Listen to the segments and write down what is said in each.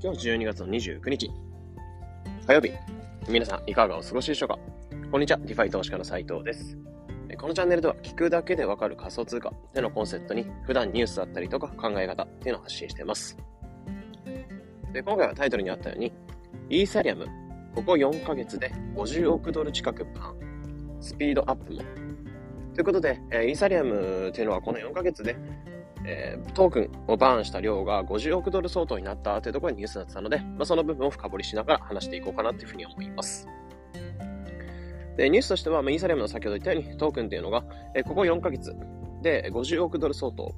今日12月の29日、火曜日。皆さん、いかがお過ごしでしょうか？こんにちは、 DeFi 投資家の斉藤です。このチャンネルでは、聞くだけでわかる仮想通貨でのコンセプトに、普段ニュースだったりとか考え方っていうのを発信しています。で、今回はタイトルにあったように、イーサリアム、ここ4ヶ月で50億ドル近くバーン、スピードアップも。ということで、イーサリアムっていうのはこの4ヶ月でえー、トークンをバーンした量が50億ドル相当になったというところにニュースになってたので、まあ、その部分を深掘りしながら話していこうかなというふうに思います。で、ニュースとしては、まあ、イーサリアムの先ほど言ったようにトークンっていうのが、えー、ここ4ヶ月で50億ドル相当、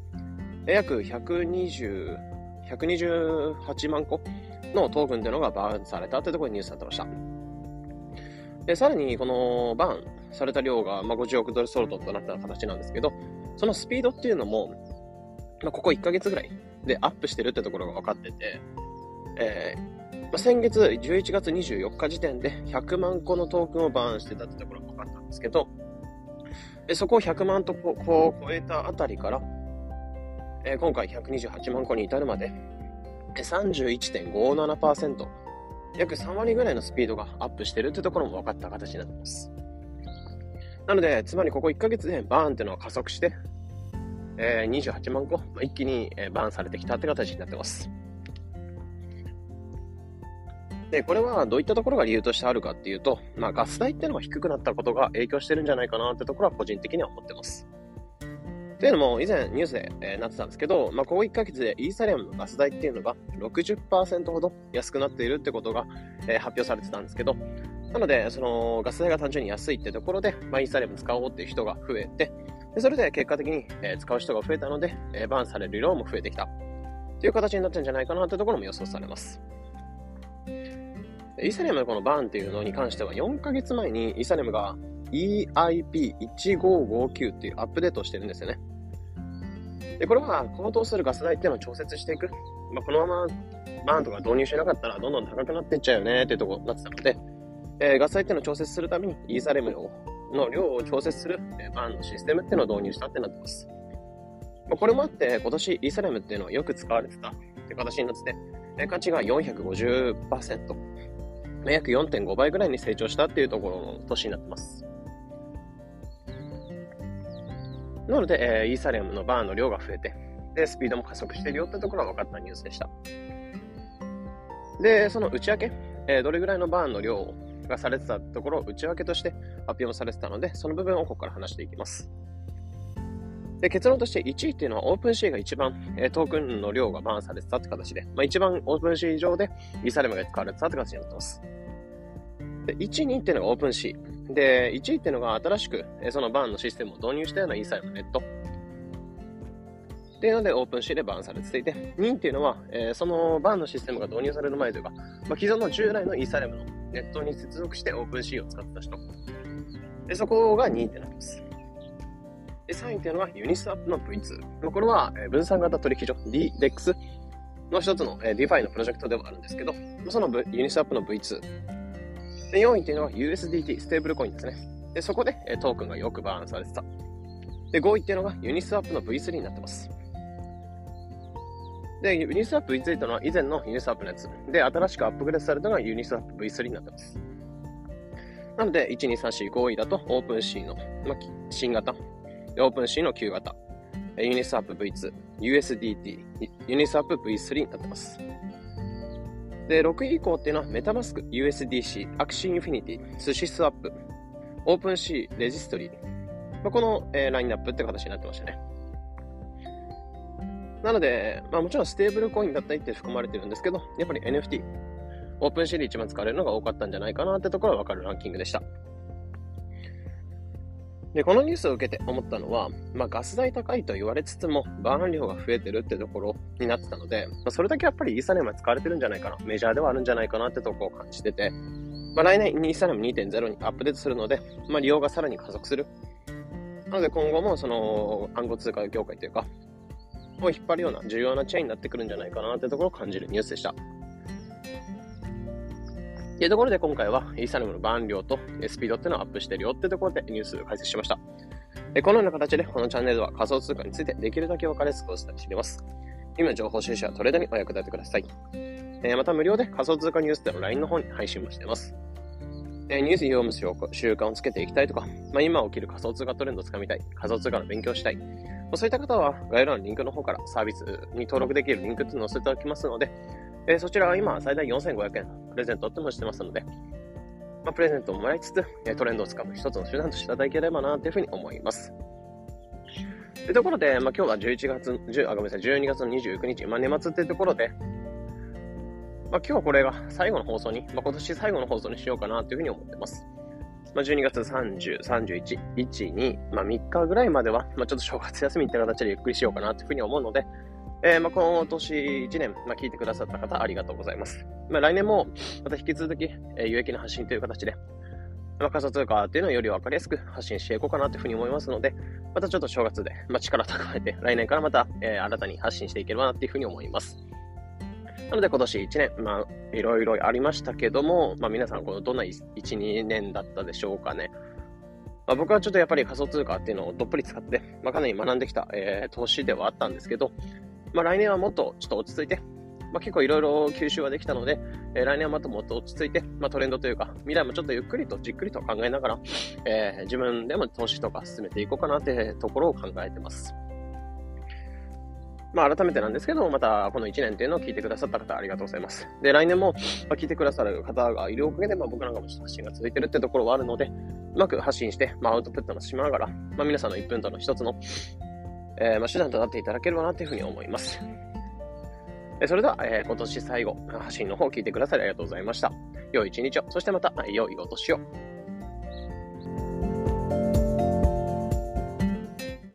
約120、128万個のトークンっていうのがバーンされたというところにニュースになってました。で、さらにこのバーンされた量が、まあ、50億ドル相当となった形なんですけど、そのスピードっていうのも、まあ、ここ1ヶ月ぐらいでアップしてるってところが分かってて、えー、まあ、先月11月24日時点で100万個のトークンをバーンしてたってところが分かったんですけど、でそこを100万個を超えたあたりから、えー、今回128万個に至るまで、31.57%、約3割ぐらいのスピードがアップしてるってところも分かった形になってます。なので、つまりここ1ヶ月でバーンってのは加速して、え、28万個、まあ、一気に、えー、バーンされてきたって形になってます。で、これはどういったところが理由としてあるかっていうと、まあ、ガス代っていうのが低くなったことが影響してるんじゃないかなってところは個人的には思ってます。というのも、以前ニュースで、えー、なってたんですけど、まあ、ここ1ヶ月でイーサリアムのガス代っていうのが60%ほど安くなっているってことが、えー、発表されてたんですけど、なので、そのガス代が単純に安いってところで、まあ、イーサリアム使おうっていう人が増えて、それで結果的に、え、使う人が増えたので、え、バンされる量も増えてきた。という形になってるんじゃないかなというところも予想されます。イーサリアムのこのバーンっていうのに関しては、4ヶ月前にイーサリアムが EIP1559 っていうアップデートをしてるんですよね。で、これは高騰するガス代っていうのを調節していく。まあ、このままバーンとか導入しなかったらどんどん高くなっていっちゃうよねっていうところになってたので、えー、ガス代っていうのを調節するためにイーサリアムをの量を調節するバーンのシステムっていうのを導入したってなってます。まあ、これもあって、今年イーサリアムっていうのはよく使われてたって形になってて、価値が450%、約4.5倍ぐらいに成長したっていうところの年になってます。なので、えー、イーサリアムのバーンの量が増えて、で、スピードも加速しているよってところが分かったニュースでした。で、その内訳、えー、どれぐらいのバーンの量をがされてたところを内訳として発表されてたので、その部分をここから話していきます。で結論として1位っていうのは OpenSea が一番、え、トークンの量がバーンされてたって形で、まあ、一番 OpenSea 上でイーサリアムが使われてたって形になってます。で1、2っていうのがオープンシー。で、1位っていうのが新しく、え、そのバーンのシステムを導入したようなイーサリアムネット。っていうので OpenSea でバーンされていて、2っていうのは、え、そのバーンのシステムが導入される前というか、まあ、既存の従来のイーサリアムのネットに接続して OpenSea を使った人。で、そこが2位ってなります。で、3位っていうのはユニスワップの V2。これは分散型取引所 DEX の一つの DeFi のプロジェクトではあるんですけど、そのユニスワップの V2。で、4位っていうのは USDT、ステーブルコインですね。で、そこでトークンがよくバーンされてた。で、5位っていうのがユニスワップの V3 になってます。で、ユニスワップ V ついたのは以前のユニスワップのやつ。で、新しくアップグレードされたのがユニスワップ V3 になってます。なので、1、2、3、4、5位だと、オープン シーの、まあ、新型、オープン シーの旧型、ユニスワップ V2、USDT、ユニスワップ V3 になってます。で、6位以降っていうのは、メタマスク、USDC、アクシーインフィニティ、スシスワップ、オープン シー、レジストリー。まあ、この、えー、ラインナップって形になってましたね。なので、まあもちろんステーブルコインだったりって含まれてるんですけど、やっぱり NFT、オープンシーで一番使われるのが多かったんじゃないかなってところはわかるランキングでした。で、このニュースを受けて思ったのは、まあガス代高いと言われつつも、バーン量が増えてるってところになってたので、まあ、それだけやっぱりイーサリアムは使われてるんじゃないかな、メジャーではあるんじゃないかなってとこを感じてて、まあ来年イーサリアム2.0にアップデートするので、まあ利用がさらに加速する。なので今後もその暗号通貨業界というか、を引っ張るような重要なチェーンになってくるんじゃないかなってところを感じるニュースでした。というところで今回はイーサリアムのバーン量とスピードっていうのをアップしてるよってところでニュースを解説しました。このような形でこのチャンネルでは仮想通貨についてできるだけ分かりやすくお伝えしています。今情報収集やトレードにお役立てください。え、また無料で仮想通貨ニュースでの LINE の方に配信もしています。え、ニュース読む習慣をつけていきたいとか、まあ、今起きる仮想通貨トレンドをつかみたい、仮想通貨の勉強したい、そういった方は概要欄のリンクの方からサービスに登録できるリンクっていうのを載せていただきますので、えー、そちらは今最大4500円プレゼントってもしてますので、まあ、プレゼントをもらいつつ、トレンドをつかむ一つの手段としていただければなというふうに思います。というところで、まあ、今日は11月、10あ、ごめんなさい、12月の29日、まあ、年末っていうところで、まあ、今日はこれが最後の放送に、まあ、今年最後の放送にしようかなというふうに思ってます。まあ、12月30、31、1、2、まあ、3日ぐらいまでは、まあ、ちょっと正月休みって形でゆっくりしようかなというふうに思うので、えー、まあ、今年1年、まあ、聞いてくださった方、ありがとうございます。まあ、来年も、また引き続き、えー、有益な発信という形で、まあ、仮想通貨っていうのをより分かりやすく発信していこうかなというふうに思いますので、またちょっと正月で、まあ、力を高めて、来年からまた、えー、新たに発信していければなっていうふうに思います。なので今年1年、まあ、いろいろありましたけども、まあ、皆さん、このどんな1、2年だったでしょうかね。まあ、僕はちょっとやっぱり仮想通貨っていうのをどっぷり使って、まあ、かなり学んできた、えー、投資ではあったんですけど、まあ、来年はもっとちょっと落ち着いて、まあ、結構いろいろ吸収はできたので、えー、来年はまたもっと落ち着いて、まあ、トレンドというか、未来もちょっとゆっくりとじっくりと考えながら、えー、自分でも投資とか進めていこうかなってところを考えてます。まあ、改めてなんですけど、またこの1年っていうのを聞いてくださった方ありがとうございます。で、来年も、ま聞いてくださる方がいるおかげで、まあ、僕なんかもちょっと発信が続いてるってところはあるので、うまく発信して、まあ、アウトプットもしながら、まあ、皆さんの1分との一つの、えー、ま、手段となっていただければなというふうに思います。それでは、えー、今年最後、発信の方を聞いてくださりありがとうございました。良い一日を、そしてまた良いお年を。